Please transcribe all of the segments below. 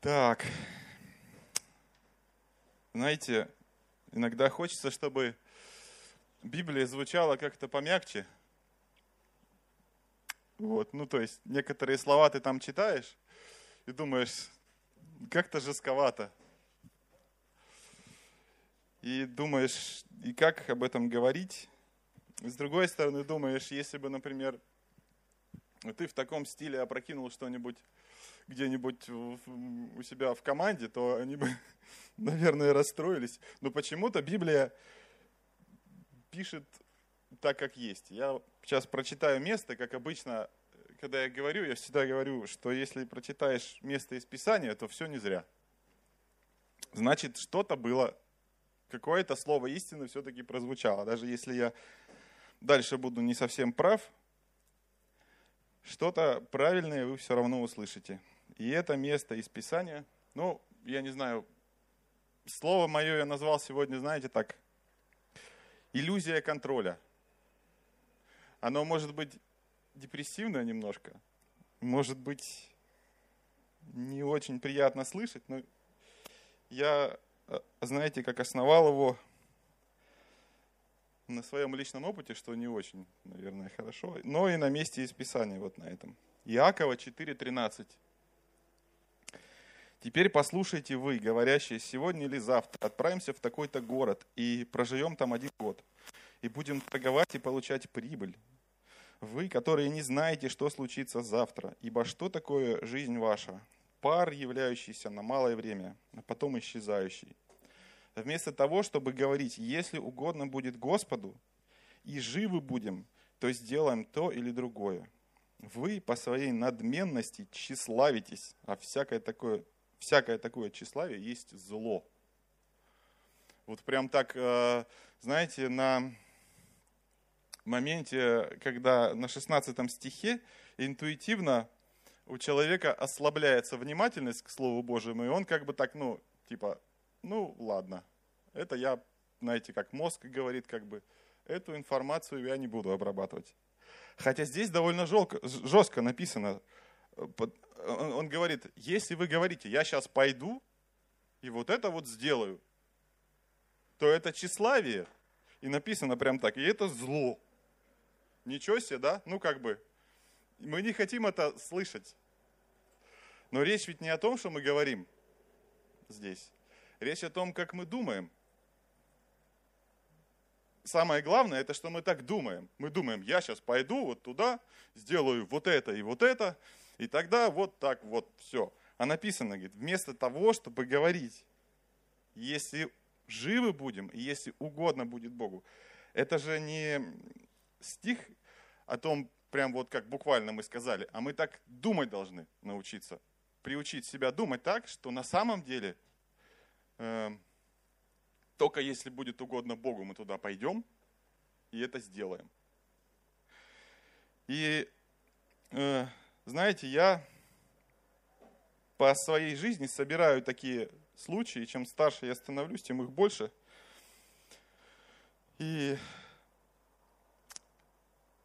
Так. Знаете, иногда хочется, чтобы Библия звучала как-то помягче. Вот, ну то есть некоторые слова ты там читаешь и думаешь, как-то жестковато. И думаешь, и как об этом говорить? С другой стороны, думаешь, если бы, например, ты в таком стиле опрокинул что-нибудь где-нибудь у себя в команде, то они бы, наверное, расстроились. Но почему-то Библия пишет так, как есть. Я сейчас прочитаю место, как обычно, когда я говорю, я всегда говорю, что если прочитаешь место из Писания, то все не зря. Значит, что-то было, какое-то слово истины все-таки прозвучало. Даже если я дальше буду не совсем прав, что-то правильное вы все равно услышите. И это место из Писания, ну, я не знаю, слово мое я назвал сегодня, знаете, так, иллюзия контроля. Оно может быть депрессивное немножко, может быть не очень приятно слышать, но я, э, знаете, как основал его на своем личном опыте, что не очень, наверное, хорошо, но и на месте из Писания вот на этом. Иакова 4.13. Теперь послушайте вы, говорящие, сегодня или завтра отправимся в такой-то город и проживем там один год, и будем торговать и получать прибыль. Вы, которые не знаете, что случится завтра, ибо что такое жизнь ваша? Пар, являющийся на малое время, а потом исчезающий. Вместо того, чтобы говорить, если угодно будет Господу, и живы будем, то сделаем то или другое. Вы по своей надменности тщеславитесь, а всякое такое всякое такое тщеславие есть зло. Вот прям так, э, знаете, на моменте, когда на 16 стихе интуитивно у человека ослабляется внимательность к Слову Божьему, и он как бы так, ну, типа, ну, ладно, это я, знаете, как мозг говорит, как бы, эту информацию я не буду обрабатывать. Хотя здесь довольно жестко, жестко написано, он говорит, если вы говорите, я сейчас пойду и вот это вот сделаю, то это тщеславие. И написано прям так, и это зло. Ничего себе, да? Ну как бы, мы не хотим это слышать. Но речь ведь не о том, что мы говорим здесь. Речь о том, как мы думаем. Самое главное, это что мы так думаем. Мы думаем, я сейчас пойду вот туда, сделаю вот это и вот это, и тогда вот так вот все. А написано, говорит, вместо того, чтобы говорить, если живы будем, и если угодно будет Богу. Это же не стих о том, прям вот как буквально мы сказали, а мы так думать должны научиться. Приучить себя думать так, что на самом деле э, только если будет угодно Богу, мы туда пойдем и это сделаем. И э, знаете, я по своей жизни собираю такие случаи, чем старше я становлюсь, тем их больше. И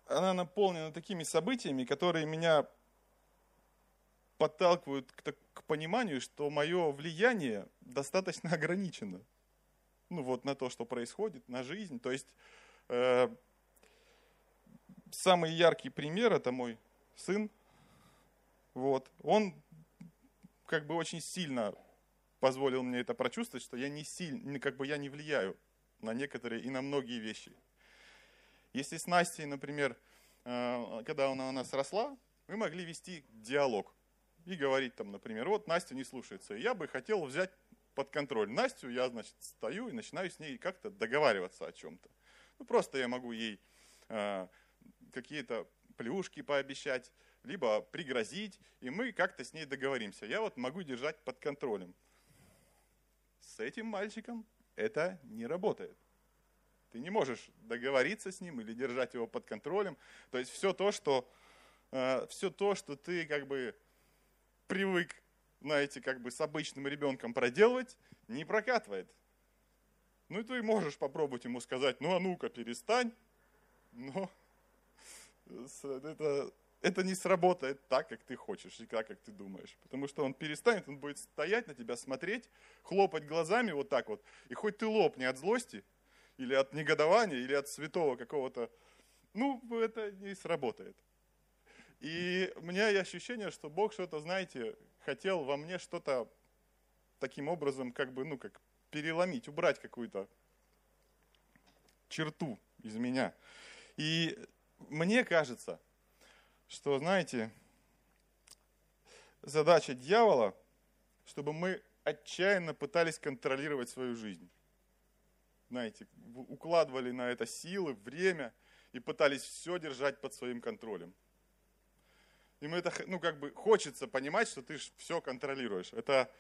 она наполнена такими событиями, которые меня подталкивают к, к пониманию, что мое влияние достаточно ограничено. Ну вот на то, что происходит, на жизнь. То есть э, самый яркий пример это мой сын, вот. Он как бы очень сильно позволил мне это прочувствовать, что я не сильно, как бы я не влияю на некоторые и на многие вещи. Если с Настей, например, э, когда она у нас росла, мы могли вести диалог и говорить там, например, вот Настя не слушается, и я бы хотел взять под контроль Настю, я, значит, стою и начинаю с ней как-то договариваться о чем-то. Ну, просто я могу ей э, какие-то плюшки пообещать, либо пригрозить, и мы как-то с ней договоримся. Я вот могу держать под контролем. С этим мальчиком это не работает. Ты не можешь договориться с ним или держать его под контролем. То есть все то, что, э, все то, что ты как бы привык, знаете, как бы с обычным ребенком проделывать, не прокатывает. Ну и ты можешь попробовать ему сказать, ну а ну-ка перестань, но это это не сработает так, как ты хочешь и так, как ты думаешь. Потому что он перестанет, он будет стоять на тебя, смотреть, хлопать глазами вот так вот. И хоть ты лопни от злости, или от негодования, или от святого какого-то, ну, это не сработает. И у меня есть ощущение, что Бог что-то, знаете, хотел во мне что-то таким образом, как бы, ну, как переломить, убрать какую-то черту из меня. И мне кажется, что, знаете, задача дьявола, чтобы мы отчаянно пытались контролировать свою жизнь. Знаете, укладывали на это силы, время и пытались все держать под своим контролем. Им это, ну, как бы хочется понимать, что ты все контролируешь. Это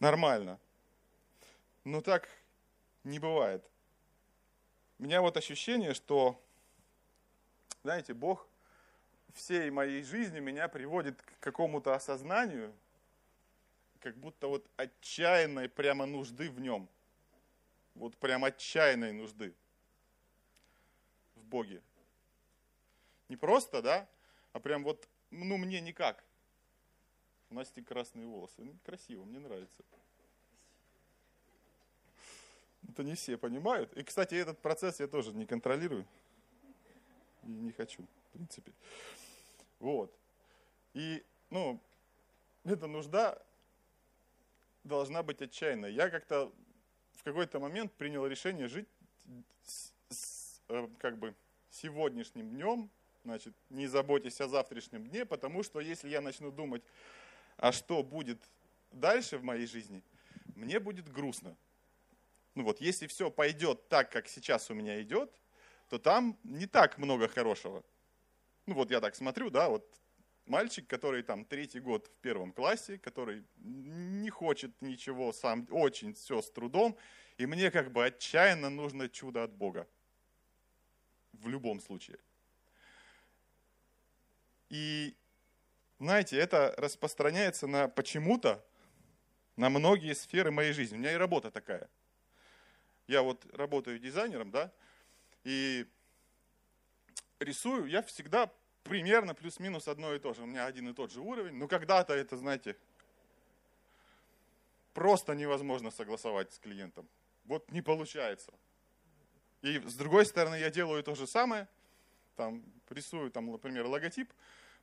нормально. Но так не бывает. У меня вот ощущение, что, знаете, Бог всей моей жизни меня приводит к какому-то осознанию, как будто вот отчаянной прямо нужды в нем. Вот прям отчаянной нужды в Боге. Не просто, да, а прям вот, ну мне никак. У Насти красные волосы. Ну, красиво, мне нравится. Это не все понимают. И, кстати, этот процесс я тоже не контролирую. И не хочу, в принципе. Вот. И, ну, эта нужда должна быть отчаянной. Я как-то в какой-то момент принял решение жить с, с, э, как бы сегодняшним днем, значит, не заботясь о завтрашнем дне, потому что если я начну думать, а что будет дальше в моей жизни, мне будет грустно. Ну вот, если все пойдет так, как сейчас у меня идет, то там не так много хорошего ну вот я так смотрю, да, вот мальчик, который там третий год в первом классе, который не хочет ничего сам, очень все с трудом, и мне как бы отчаянно нужно чудо от Бога. В любом случае. И, знаете, это распространяется на почему-то на многие сферы моей жизни. У меня и работа такая. Я вот работаю дизайнером, да, и рисую, я всегда примерно плюс-минус одно и то же. У меня один и тот же уровень. Но когда-то это, знаете, просто невозможно согласовать с клиентом. Вот не получается. И с другой стороны, я делаю то же самое. Там рисую, там, например, логотип.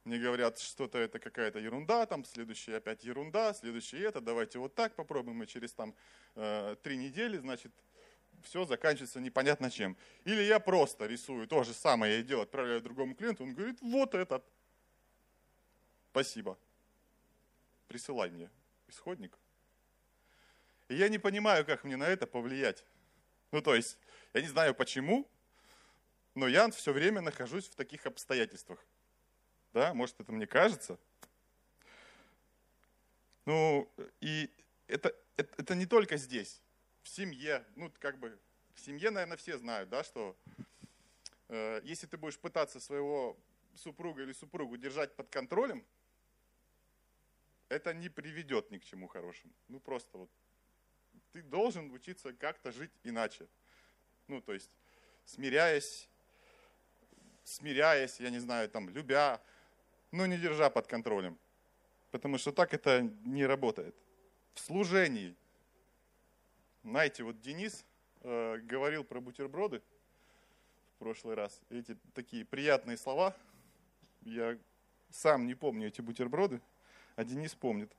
Мне говорят, что-то это какая-то ерунда, там следующая опять ерунда, следующее это, давайте вот так попробуем, и через там э, три недели, значит, все заканчивается непонятно чем. Или я просто рисую то же самое, я делаю, отправляю другому клиенту, он говорит, вот этот. Спасибо. Присылай мне исходник. И я не понимаю, как мне на это повлиять. Ну, то есть, я не знаю почему, но я все время нахожусь в таких обстоятельствах. Да, может, это мне кажется. Ну, и это, это, это не только здесь в семье, ну, как бы, в семье, наверное, все знают, да, что э, если ты будешь пытаться своего супруга или супругу держать под контролем, это не приведет ни к чему хорошему. Ну, просто вот ты должен учиться как-то жить иначе. Ну, то есть, смиряясь, смиряясь, я не знаю, там, любя, но не держа под контролем. Потому что так это не работает. В служении знаете, вот Денис э, говорил про бутерброды в прошлый раз. Эти такие приятные слова. Я сам не помню эти бутерброды, а Денис помнит,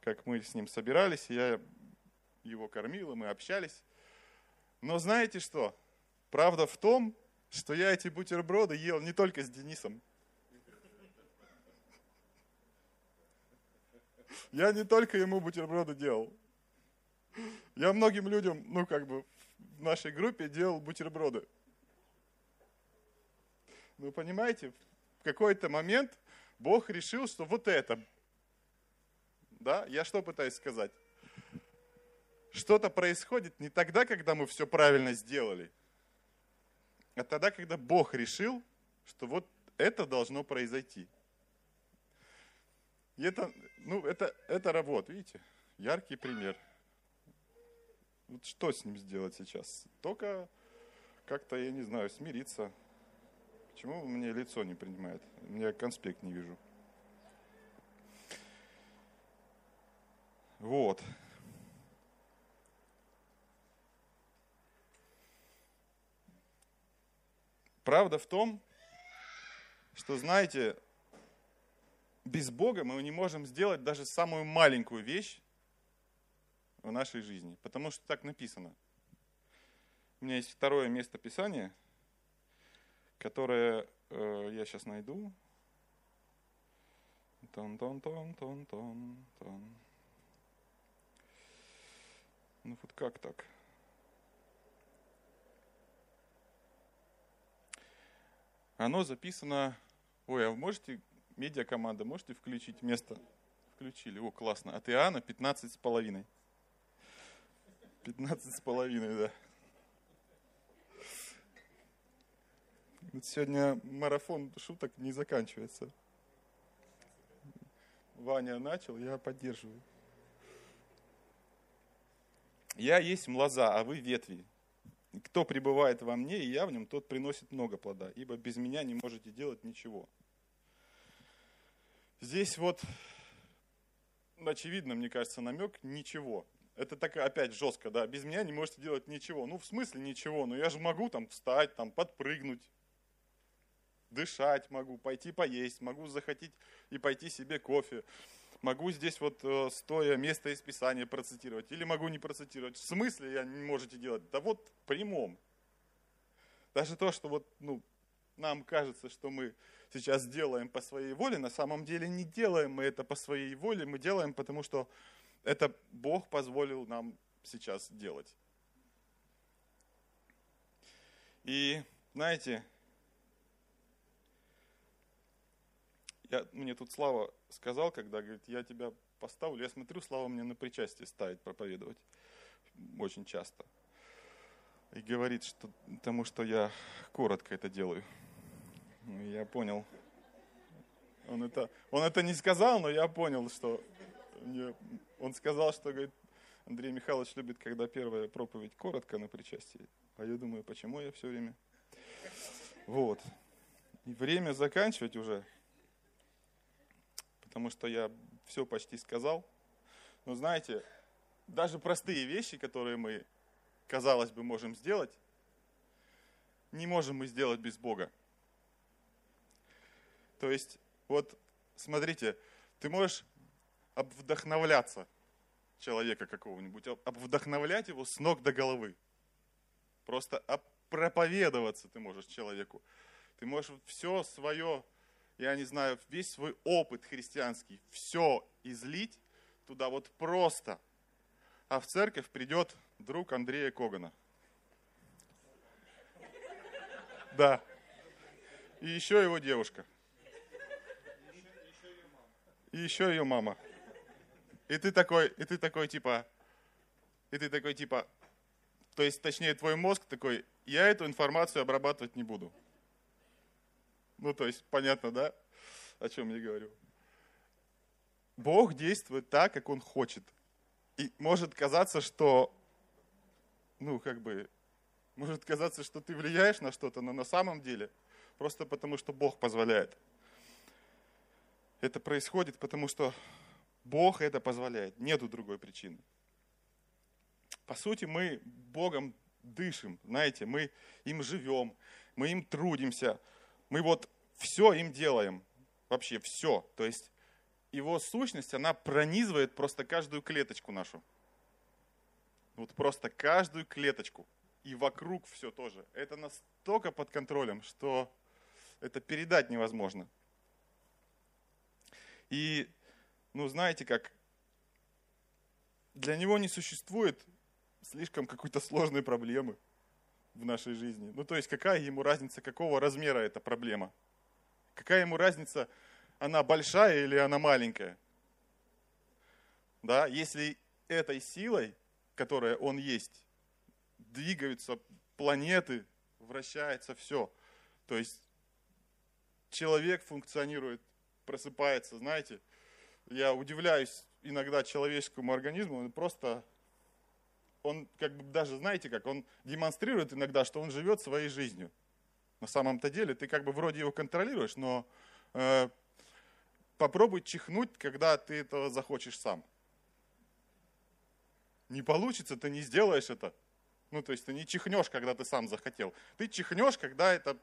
как мы с ним собирались, я его кормил, и мы общались. Но знаете что? Правда в том, что я эти бутерброды ел не только с Денисом. Я не только ему бутерброды делал. Я многим людям, ну как бы, в нашей группе делал бутерброды. Ну понимаете, в какой-то момент Бог решил, что вот это, да, я что пытаюсь сказать? Что-то происходит не тогда, когда мы все правильно сделали, а тогда, когда Бог решил, что вот это должно произойти. И это, ну, это, это работа, видите, яркий пример – вот что с ним сделать сейчас? Только как-то, я не знаю, смириться. Почему мне лицо не принимает? Я конспект не вижу. Вот. Правда в том, что, знаете, без Бога мы не можем сделать даже самую маленькую вещь в нашей жизни, потому что так написано. У меня есть второе место Писания, которое э, я сейчас найду. Тон, тон, тон, тон, тон, тон. Ну вот как так? Оно записано... Ой, а вы можете, медиакоманда, можете включить место? Включили. О, классно. От Иоанна 15 с половиной. 15 с половиной, да. Сегодня марафон шуток не заканчивается. Ваня начал, я поддерживаю. Я есть лоза, а вы ветви. Кто пребывает во мне, и я в нем, тот приносит много плода, ибо без меня не можете делать ничего. Здесь вот, очевидно, мне кажется, намек ничего. Это так опять жестко, да, без меня не можете делать ничего. Ну, в смысле ничего, но я же могу там встать, там подпрыгнуть, дышать могу, пойти поесть, могу захотеть и пойти себе кофе могу здесь вот э, стоя место из Писания процитировать, или могу не процитировать. В смысле я не можете делать? Да вот в прямом. Даже то, что вот, ну, нам кажется, что мы сейчас делаем по своей воле, на самом деле не делаем мы это по своей воле, мы делаем, потому что это Бог позволил нам сейчас делать. И, знаете, Я, мне тут Слава сказал, когда говорит, я тебя поставлю, я смотрю, Слава мне на причастие ставит проповедовать очень часто. И говорит, что потому что я коротко это делаю. Ну, я понял. Он это, он это не сказал, но я понял, что он сказал, что говорит, Андрей Михайлович любит, когда первая проповедь коротко на причастии. А я думаю, почему я все время? Вот. И время заканчивать уже потому что я все почти сказал. Но знаете, даже простые вещи, которые мы, казалось бы, можем сделать, не можем мы сделать без Бога. То есть, вот смотрите, ты можешь обвдохновляться человека какого-нибудь, обвдохновлять его с ног до головы. Просто проповедоваться ты можешь человеку. Ты можешь все свое я не знаю, весь свой опыт христианский, все излить туда вот просто. А в церковь придет друг Андрея Когана. Да. И еще его девушка. И еще ее мама. И ты такой, и ты такой типа, и ты такой типа, то есть, точнее, твой мозг такой, я эту информацию обрабатывать не буду. Ну, то есть, понятно, да, о чем я говорю? Бог действует так, как Он хочет. И может казаться, что, ну, как бы, может казаться, что ты влияешь на что-то, но на самом деле просто потому, что Бог позволяет. Это происходит, потому что Бог это позволяет. Нету другой причины. По сути, мы Богом дышим, знаете, мы им живем, мы им трудимся, мы вот все им делаем, вообще все. То есть его сущность, она пронизывает просто каждую клеточку нашу. Вот просто каждую клеточку. И вокруг все тоже. Это настолько под контролем, что это передать невозможно. И, ну, знаете как, для него не существует слишком какой-то сложной проблемы в нашей жизни. Ну, то есть, какая ему разница, какого размера эта проблема? Какая ему разница, она большая или она маленькая? Да, если этой силой, которая он есть, двигаются планеты, вращается все. То есть человек функционирует, просыпается, знаете. Я удивляюсь иногда человеческому организму, он просто, он как бы даже, знаете как, он демонстрирует иногда, что он живет своей жизнью. На самом-то деле ты как бы вроде его контролируешь, но э, попробуй чихнуть, когда ты этого захочешь сам. Не получится, ты не сделаешь это. Ну, то есть ты не чихнешь, когда ты сам захотел. Ты чихнешь, когда это,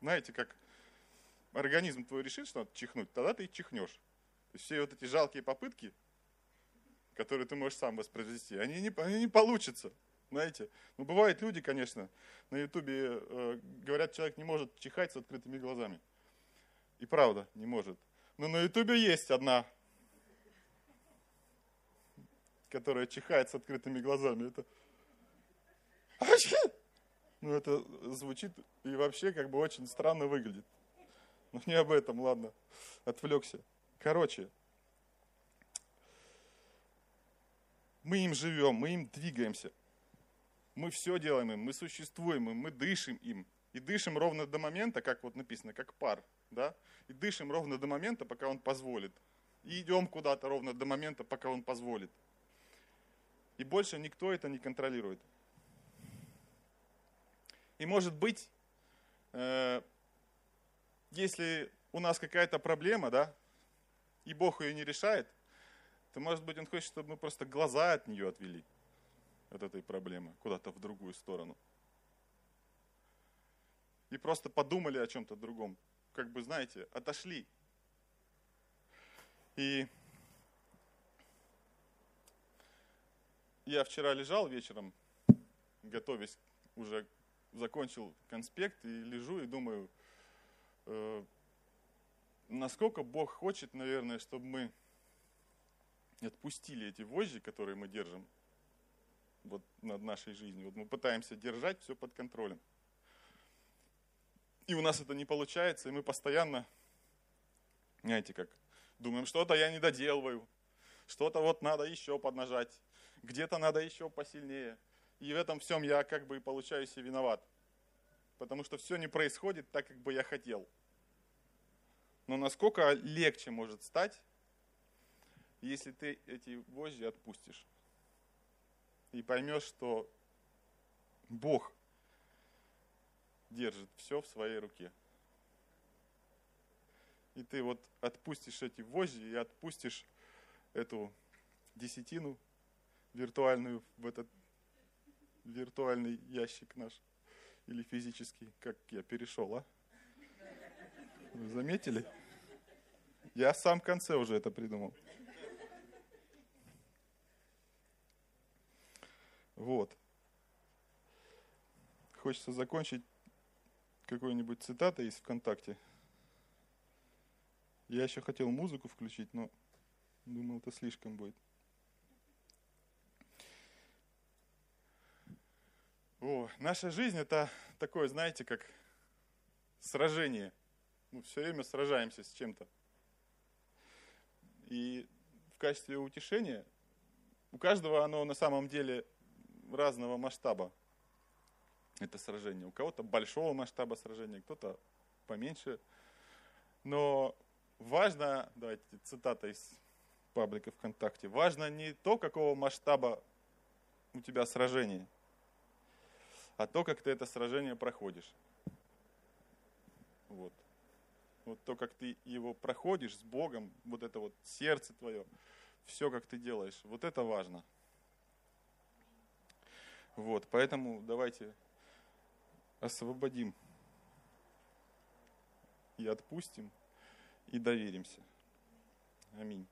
знаете, как организм твой решит, что надо чихнуть, тогда ты чихнешь. Все вот эти жалкие попытки, которые ты можешь сам воспроизвести, они не, они не получатся. Знаете, ну бывают люди, конечно, на ютубе э, говорят, человек не может чихать с открытыми глазами. И правда, не может. Но на ютубе есть одна, которая чихает с открытыми глазами. Это... Ну это звучит и вообще как бы очень странно выглядит. Но не об этом, ладно, отвлекся. Короче, мы им живем, мы им двигаемся. Мы все делаем им, мы существуем им, мы дышим им. И дышим ровно до момента, как вот написано, как пар. Да? И дышим ровно до момента, пока он позволит. И идем куда-то ровно до момента, пока он позволит. И больше никто это не контролирует. И может быть, э, если у нас какая-то проблема, да, и Бог ее не решает, то, может быть, Он хочет, чтобы мы просто глаза от нее отвели от этой проблемы куда-то в другую сторону. И просто подумали о чем-то другом. Как бы, знаете, отошли. И я вчера лежал вечером, готовясь, уже закончил конспект, и лежу и думаю, э, насколько Бог хочет, наверное, чтобы мы отпустили эти вожжи, которые мы держим вот над нашей жизнью. Вот мы пытаемся держать все под контролем. И у нас это не получается, и мы постоянно, знаете как, думаем, что-то я не доделываю, что-то вот надо еще поднажать, где-то надо еще посильнее. И в этом всем я как бы получаюсь и виноват. Потому что все не происходит так, как бы я хотел. Но насколько легче может стать, если ты эти вожжи отпустишь и поймешь, что Бог держит все в своей руке. И ты вот отпустишь эти вожжи и отпустишь эту десятину виртуальную в этот виртуальный ящик наш или физический, как я перешел, а? Вы заметили? Я в самом конце уже это придумал. Вот. Хочется закончить какой-нибудь цитатой из ВКонтакте. Я еще хотел музыку включить, но думал, это слишком будет. О, наша жизнь это такое, знаете, как сражение. Мы все время сражаемся с чем-то. И в качестве утешения у каждого оно на самом деле разного масштаба это сражение. У кого-то большого масштаба сражения, кто-то поменьше. Но важно, давайте цитата из паблика ВКонтакте, важно не то, какого масштаба у тебя сражение, а то, как ты это сражение проходишь. Вот. Вот то, как ты его проходишь с Богом, вот это вот сердце твое, все, как ты делаешь, вот это важно. Вот, поэтому давайте освободим и отпустим, и доверимся. Аминь.